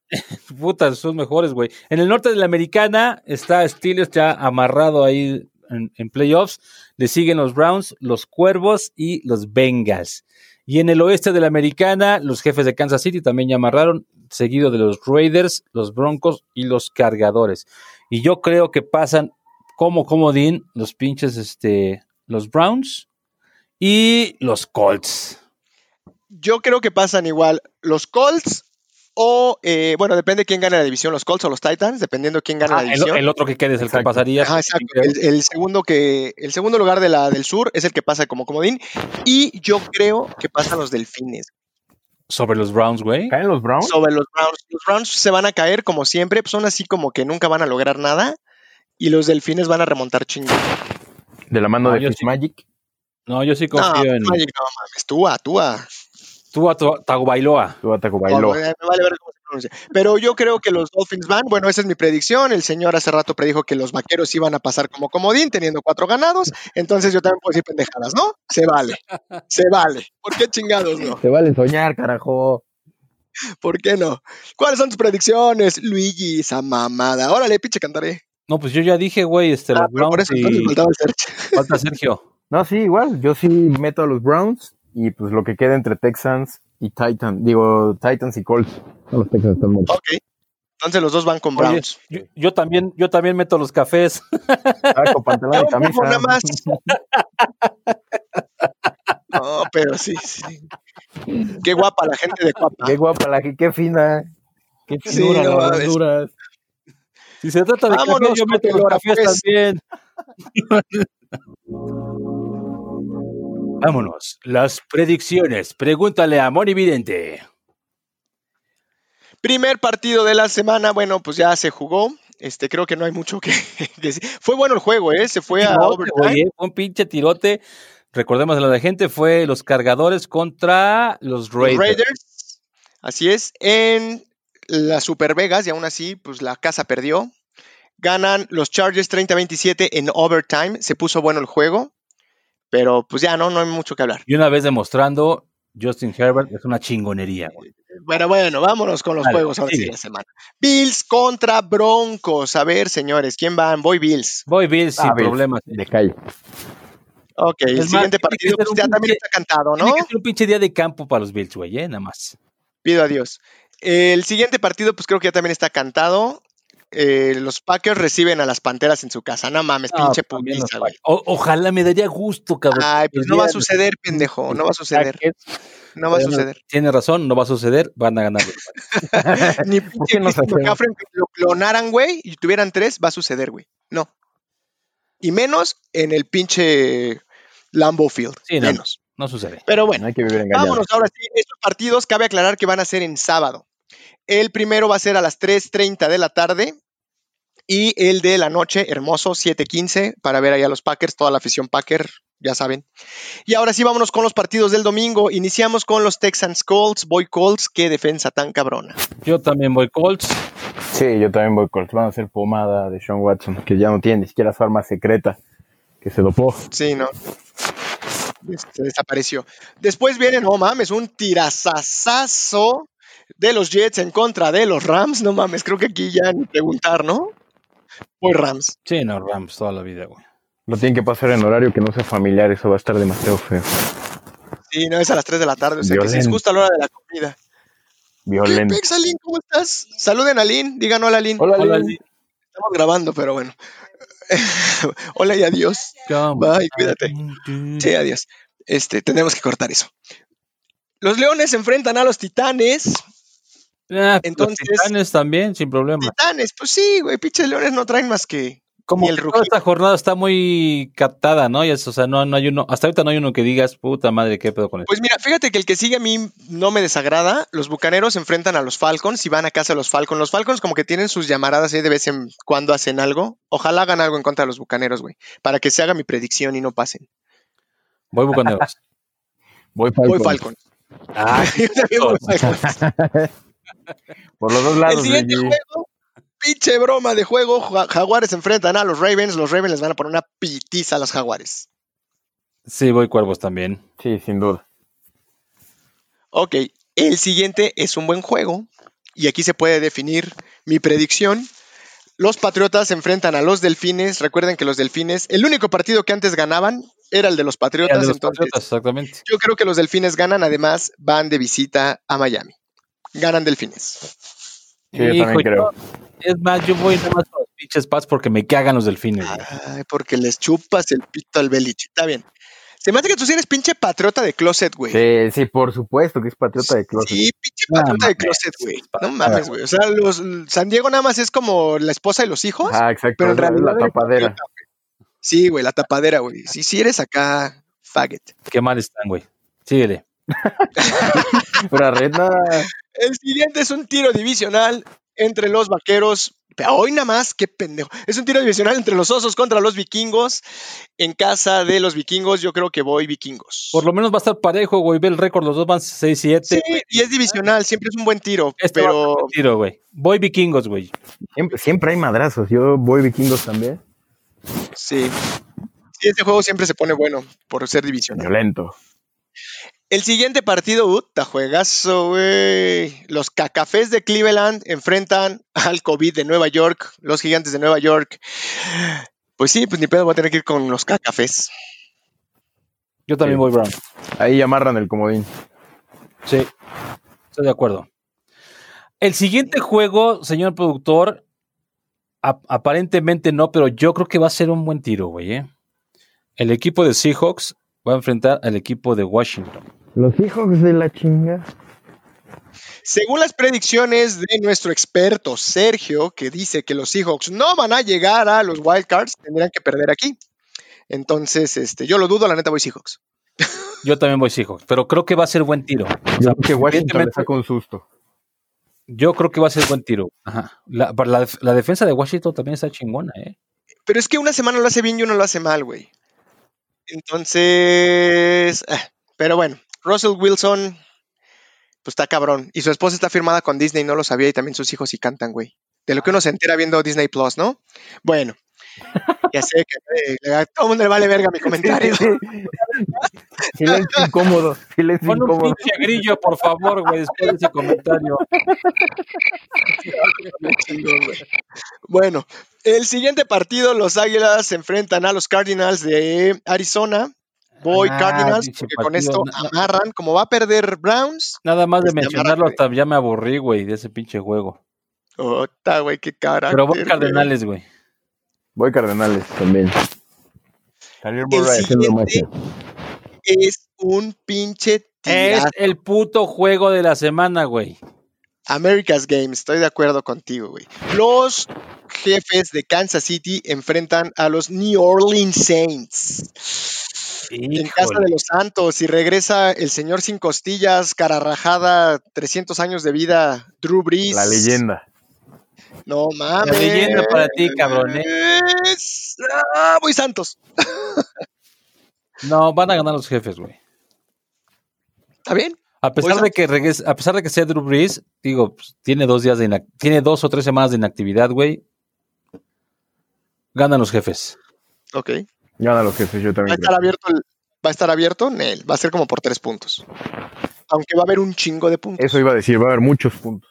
putas, son mejores, güey. En el norte de la americana está Steelers ya amarrado ahí en, playoffs. Le siguen los Browns, los Cuervos y los Bengals. Y en el oeste de la americana, los jefes de Kansas City también ya amarraron, seguido de los Raiders, los Broncos y los Cargadores. Y yo creo que pasan como comodín los pinches, este, los Browns y los Colts. Yo creo que pasan igual los Colts o, eh, bueno, depende quién gane la división, los Colts o los Titans, dependiendo quién gane Ah, la división. el otro que quede es el que pasaría. Ajá, exacto. El, el segundo que, el segundo lugar de la, del sur es el que pasa como comodín. Y yo creo que pasan los delfines. Sobre los Browns, güey. ¿Caen los Browns? Sobre los Browns. Los Browns se van a caer como siempre, pues son así como que nunca van a lograr nada. Y los delfines van a remontar chingón. De la mano No, de yo sí. Fitzmagic. No, yo sí No, confío en Magic, no mames, tú a tu- Tagovailoa. No, bailó. me vale ver cómo se pronuncia. Pero yo creo que los Dolphins van. Bueno, esa es mi predicción. El señor hace rato predijo que los vaqueros iban a pasar como comodín, teniendo cuatro ganados. Entonces yo también puedo decir pendejadas, ¿no? Se vale. Se vale. ¿Por qué chingados no? Te vale soñar, carajo. ¿Por qué no? ¿Cuáles son tus predicciones, Luigi? Esa mamada. Órale, pinche cantaré. No, pues yo ya dije, güey, este, Ah, los pero por Browns eso y faltaba el search. falta Sergio. No, sí, igual. Yo sí meto a los Browns y pues lo que queda entre Texans y Titans. Digo, Titans y Colts. No, los Texans están muertos. Ok. Entonces los dos van con Oye, Browns. yo, yo también, yo también meto los cafés. Saco, pantalón y No, camisa. nada más. No, pero sí, sí. Qué guapa la gente de guapa. Qué guapa la que, qué fina. Qué Sí, finura no las verduras. Si se trata de Vámonos café, yo meto los cafés cafés. también. Vámonos. Las predicciones. Pregúntale a Moni Vidente. Primer partido de la semana, bueno, pues ya se jugó. Este, creo que no hay mucho que, decir. Fue bueno el juego, ¿eh? Se fue a overtime. Fue un pinche tirote. Recordemos a la gente, fue los cargadores contra los Los Raiders. Raiders. Así es, en la Super Vegas y aún así, pues la casa perdió. Ganan los Chargers 30-27 en overtime. Se puso bueno el juego, pero pues ya no, no hay mucho que hablar. Y una vez demostrando, Justin Herbert es una chingonería. güey. Bueno, bueno, vámonos con los juegos ahora sí sigue. de la semana. Bills contra Broncos. A ver, señores, ¿quién van? Voy Bills. Voy Bills sin Ah, Bills, problemas. De calle. Ok, el Es más, siguiente partido pues, ya también está cantado, Tiene ¿no? que ser un pinche día de campo para los Bills, güey, ¿eh? Nada más. Pido a Dios. El siguiente partido, pues creo que ya también está cantado. Eh, los Packers reciben a las Panteras en su casa. No mames, No, pinche putiza, güey. Ojalá me daría gusto, cabrón. Ay, pues no va a suceder, pendejo. No va a suceder. No va a suceder. Tiene razón, no va a suceder, van a ganar. Ni qué pinche? McCaffrey, que lo clonaran, güey, y tuvieran tres, va a suceder, güey. No. Y menos en el pinche Lambeau Field. Sí, no. menos. No sucede. Pero No bueno, hay que vivir vámonos ahora sí. Estos partidos cabe aclarar que van a ser en sábado. El primero va a ser a las 3.30 de la tarde y el de la noche, hermoso, 7.15, para ver ahí a los Packers, toda la afición Packer, ya saben. Y ahora sí, vámonos con los partidos del domingo. Iniciamos con los Texans Colts. Boy Colts, qué defensa tan cabrona. Yo también voy Colts. Sí, yo también voy Colts. Van a hacer pomada de Sean Watson, que ya no tiene ni siquiera su arma secreta, que se dopó. Sí, no. Se desapareció. Después viene, no mames, un tirazazazo de los Jets en contra de los Rams. No mames, creo que aquí ya ni preguntar, ¿no? Voy Rams. Sí, no, Rams toda la vida, güey. Lo tienen que pasar en horario que no sea familiar, eso va a estar demasiado feo. Sí, no, es a las 3 de la tarde, o sea que sí es justo a la hora de la comida. ¿Qué Violento. pex, Aline? ¿Cómo estás? Saluden a Lynn, digan hola, Lynn. Hola, Hola, Lin. Estamos grabando, pero bueno. hola y adiós. Bye, cuídate. Sí, adiós. Este, tenemos que cortar eso. Los Leones se enfrentan a los Titanes. Ah, Entonces- los Titanes también, sin problema. Titanes, pues sí, güey, pinches Leones no traen más que Como el que toda esta jornada está muy captada, ¿no? Y es, o sea, no, no hay uno, hasta ahorita no hay uno que digas, puta madre, qué pedo con esto. Pues mira, fíjate que el que sigue a mí no me desagrada. Los bucaneros se enfrentan a los Falcons y van a casa de los Falcons. Los Falcons, como que tienen sus llamaradas ahí de vez en cuando hacen algo. Ojalá hagan algo en contra de los bucaneros, güey. Para que se haga mi predicción y no pasen. Voy bucaneros. Voy Voy Falcons. Voy Falcons. Por los dos El lados, siguiente Luigi. juego, pinche broma de juego. Ja- Jaguares enfrentan a los Ravens. Los Ravens les van a poner una pitiza a los Jaguares. sí, voy cuervos también. Sí, sin duda. Ok, el siguiente es un buen juego y aquí se puede definir mi predicción. Los Patriotas se enfrentan a los Delfines. Recuerden que los Delfines, el único partido que antes ganaban era el de los Patriotas. El de los entonces, Patriotas, exactamente. yo creo que los Delfines ganan. Además, van de visita a Miami. Ganan Delfines. Sí, yo Hijo, también creo. Es más, yo voy nada más a los pinches Pats porque me cagan los delfines. güey. Ay, porque les chupas el pito al Belich. Está bien. Se me hace que tú sí eres pinche patriota de closet, güey. Sí, sí, por supuesto que es patriota de closet. Sí, pinche No patriota de closet, güey. No mames, güey. O sea, los, San Diego nada más es como la esposa y los hijos. Ah, exacto. pero en realidad la tapadera. patriota, güey. Sí, güey, la tapadera, güey. Sí, sí eres acá, faggot. Qué mal están, güey. Síguele. El siguiente es un tiro divisional entre los vaqueros. Pero hoy nada más, qué pendejo. Es un tiro divisional entre los osos contra los vikingos. En casa de los vikingos, yo creo que voy vikingos. Por lo menos va a estar parejo, güey. Ve el récord, los dos van 6-7. Sí, y es divisional, siempre es un buen tiro. Este va a pero un tiro, güey. Voy vikingos, güey. Siempre, siempre hay madrazos. Yo voy vikingos también. sí. Sí, este juego siempre se pone bueno por ser divisional. Violento. El siguiente partido, puta, juegazo, güey. Los cacafés de Cleveland enfrentan al COVID de Nueva York, los gigantes de Nueva York. Pues sí, pues ni pedo, voy a tener que ir con los cacafés. Yo también Sí. voy Brown. Ahí amarran el comodín. Sí. Estoy de acuerdo. El siguiente juego, señor productor, ap- aparentemente no, pero yo creo que va a ser un buen tiro, güey. ¿eh? El equipo de Seahawks va a enfrentar al equipo de Washington. Los hijos de la chinga. Según las predicciones de nuestro experto Sergio, que dice que los Seahawks no van a llegar a los Wildcards, tendrían que perder aquí. Entonces, este, yo lo dudo, la neta voy Seahawks. Yo también voy Seahawks, pero creo que va a ser buen tiro. Yo creo que Washington le saca un susto. Yo creo que va a ser buen tiro. Ajá. La, defensa de Washington también está chingona, ¿eh? Pero es que una semana lo hace bien y uno lo hace mal, güey. Entonces, ah, pero bueno, Russell Wilson, pues está cabrón. Y su esposa está firmada con Disney, no lo sabía, y también sus hijos sí cantan, güey. De lo que uno se entera viendo Disney Plus, ¿no? Bueno, ya sé que eh, a todo el mundo le vale verga mi comentario. Silencio incómodo, silencio Pon un incómodo. pinche grillo, por favor, güey, después de ese comentario. Bueno, el siguiente partido, los Águilas se enfrentan a los Cardinals de Arizona. Voy Ah, Cardinals, porque con esto amarran. Como va a perder Browns, Nada más de Pues te mencionarlo, hasta ya me aburrí, güey, de ese pinche juego. Ota, güey, qué cara. Pero voy Cardenales, güey. Voy Cardenales también. El Murray haciendo siguiente es un pinche Es el puto juego de la semana, güey. America's Game, estoy de acuerdo contigo, güey. Los jefes de Kansas City enfrentan a los New Orleans Saints. En casa de los Santos y regresa el señor sin costillas, cara rajada, 300 años de vida, Drew Brees. La leyenda. No mames. leyenda para ti, cabrón, ¿eh? Ah, voy Santos. No, van a ganar los jefes, güey. ¿Está bien? A pesar Voy de que regrese- a pesar de que sea Drew Brees, digo, pues, tiene dos días de tiene dos o tres semanas de inactividad, güey. Ganan los jefes. Ok. Gana los jefes, yo Va a también. estar abierto el- va a estar abierto, Nel. Va a ser como por tres puntos. Aunque va a haber un chingo de puntos. Eso iba a decir, va a haber muchos puntos.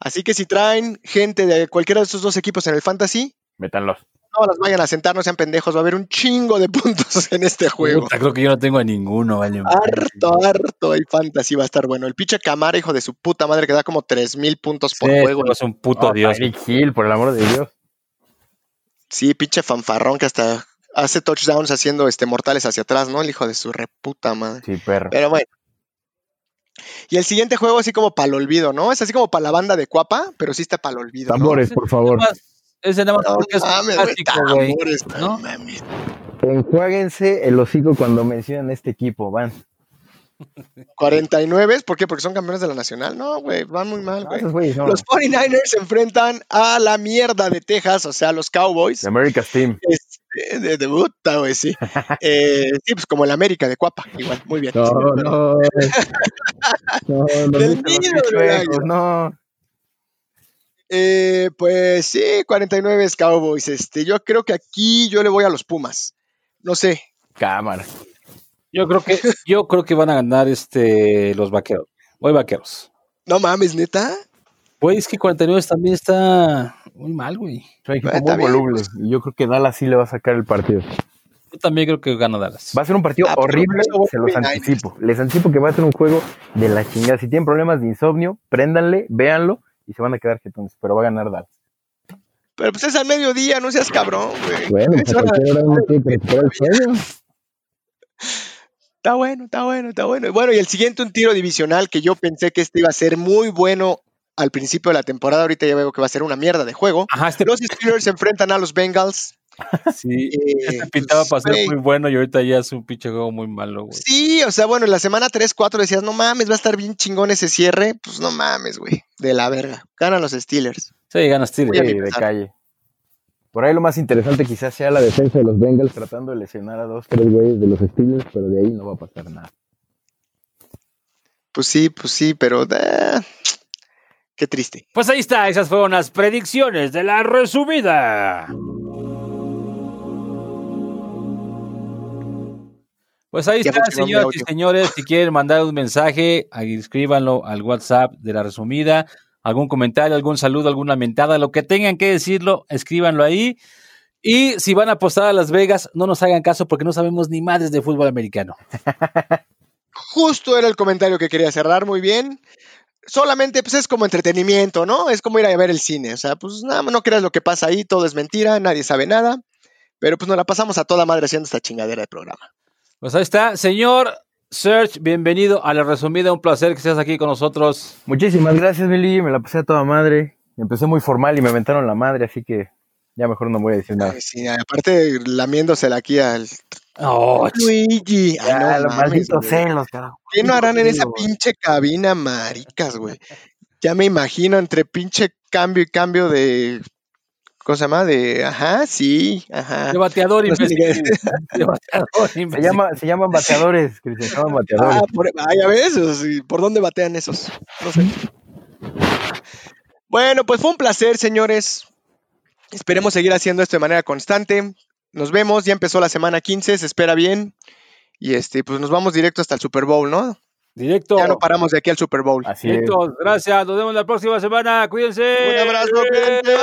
Así que si traen gente de cualquiera de estos dos equipos en el fantasy, Métanlos. no las vayan a sentar, no sean pendejos. Va a haber un chingo de puntos en este juego. Puta, creo que yo no tengo a ninguno, vale. Harto, harto el fantasy va a estar bueno. El pinche Camara, hijo de su puta madre, que da como 3000 puntos por Sí, juego. es un puto Oh, dios. Tyreek Hill, por el amor de Dios. Sí, pinche fanfarrón que hasta hace touchdowns haciendo este mortales hacia atrás, ¿no? El hijo de su reputa madre. Sí, perro. Pero bueno. Y el siguiente juego así como para el olvido, ¿no? Es así como para la banda de Cuapa, pero sí está para el olvido. ¿no? Tambores, por favor. Nada más- Ese nada más No porque es mames, clásico, güey. tambores, ¿no? no. Enjuáguense el hocico cuando mencionan este equipo, van. 49, ¿por qué? Porque son campeones de la nacional. No, güey, van muy mal, Ah, güey. Los 49ers se enfrentan a la mierda de Texas, o sea, los Cowboys. The America's Team. Este, de debuta, güey, sí. Eh, sí, pues como el América de Cuapa, igual, muy bien. No, Sí, no. No, no, Del nido. Eh, pues sí, 49 es Cowboys. Este, yo creo que aquí yo le voy a los Pumas. No sé. Cámara. Yo creo que, yo creo que van a ganar este los vaqueros. Voy vaqueros. No mames, neta. Güey, es que 49 también está muy mal, güey. Es un equipo Está muy bien, voluble. Y yo creo que Dallas sí le va a sacar el partido. Yo también creo que gana Dallas. Va a ser un partido Ah, pero horrible, se los 49ers. anticipo. Les anticipo que va a ser un juego de la chingada. Si tienen problemas de insomnio, préndanle, véanlo y se van a quedar jetones. Pero va a ganar Dallas. Pero pues es al mediodía, no seas cabrón, güey. Bueno, Es pues hora- hora tiene que el sueño. Está bueno, está bueno, está bueno. Bueno, y el siguiente, un tiro divisional que yo pensé que este iba a ser muy bueno al principio de la temporada. Ahorita ya veo que va a ser una mierda de juego. Ajá, este Los Steelers se enfrentan a los Bengals. sí, Eh, este pintaba para ser muy bueno y ahorita ya es un pinche juego muy malo, güey. Sí, o sea, bueno, en la semana 3, 4 decías, no mames, va a estar bien chingón ese cierre. Pues no mames, güey. De la verga. Ganan los Steelers. Sí, gana Steelers. Sí, de calle. Por ahí lo más interesante quizás sea la defensa de los Bengals tratando de lesionar a dos, tres güeyes de los Steelers, pero de ahí no va a pasar nada. Pues sí, pues sí, pero. ah, qué triste. Pues ahí está, esas fueron las predicciones de la resumida. Pues ahí está, señoras y señores. Si quieren mandar un mensaje, escríbanlo al WhatsApp de la resumida. Algún comentario, algún saludo, alguna mentada, lo que tengan que decirlo, escríbanlo ahí. Y si van a apostar a Las Vegas, no nos hagan caso porque no sabemos ni madres de fútbol americano. Justo era el comentario que quería cerrar, muy bien. Solamente, pues es como entretenimiento, ¿no? Es como ir a ver el cine. O sea, pues nada, no creas lo que pasa ahí, todo es mentira, nadie sabe nada. Pero pues nos la pasamos a toda madre haciendo esta chingadera de programa. Pues ahí está, señor Serge, bienvenido a la resumida, un placer que estés aquí con nosotros. Muchísimas gracias, Billy. Me la pasé a toda madre. Empecé muy formal y me aventaron la madre, así que ya mejor no voy a decir nada. Ay, sí, aparte lamiéndosela aquí al Oh, Luigi. Ay, Ya, no los mames, malditos güey. celos, carajo. ¿Qué no harán en esa pinche cabina, maricas, güey? Ya me imagino entre pinche cambio y cambio de. ¿Cómo se llama? De. Ajá, sí, ajá. de bateador No imbécil. De bateador Se, imbécil. llama, se llaman bateadores, Cristian, se llaman bateadores. Ah, por, ah, ya ves, ¿por dónde batean esos? No sé. Bueno, pues fue un placer, señores. Esperemos seguir haciendo esto de manera constante. Nos vemos, ya empezó la semana 15, se espera bien. Y este, pues nos vamos directo hasta el Super Bowl, ¿no? Directo. Ya no paramos de aquí al Super Bowl. Así Directo, es. gracias. Nos vemos la próxima semana. Cuídense. Un abrazo, cuídense.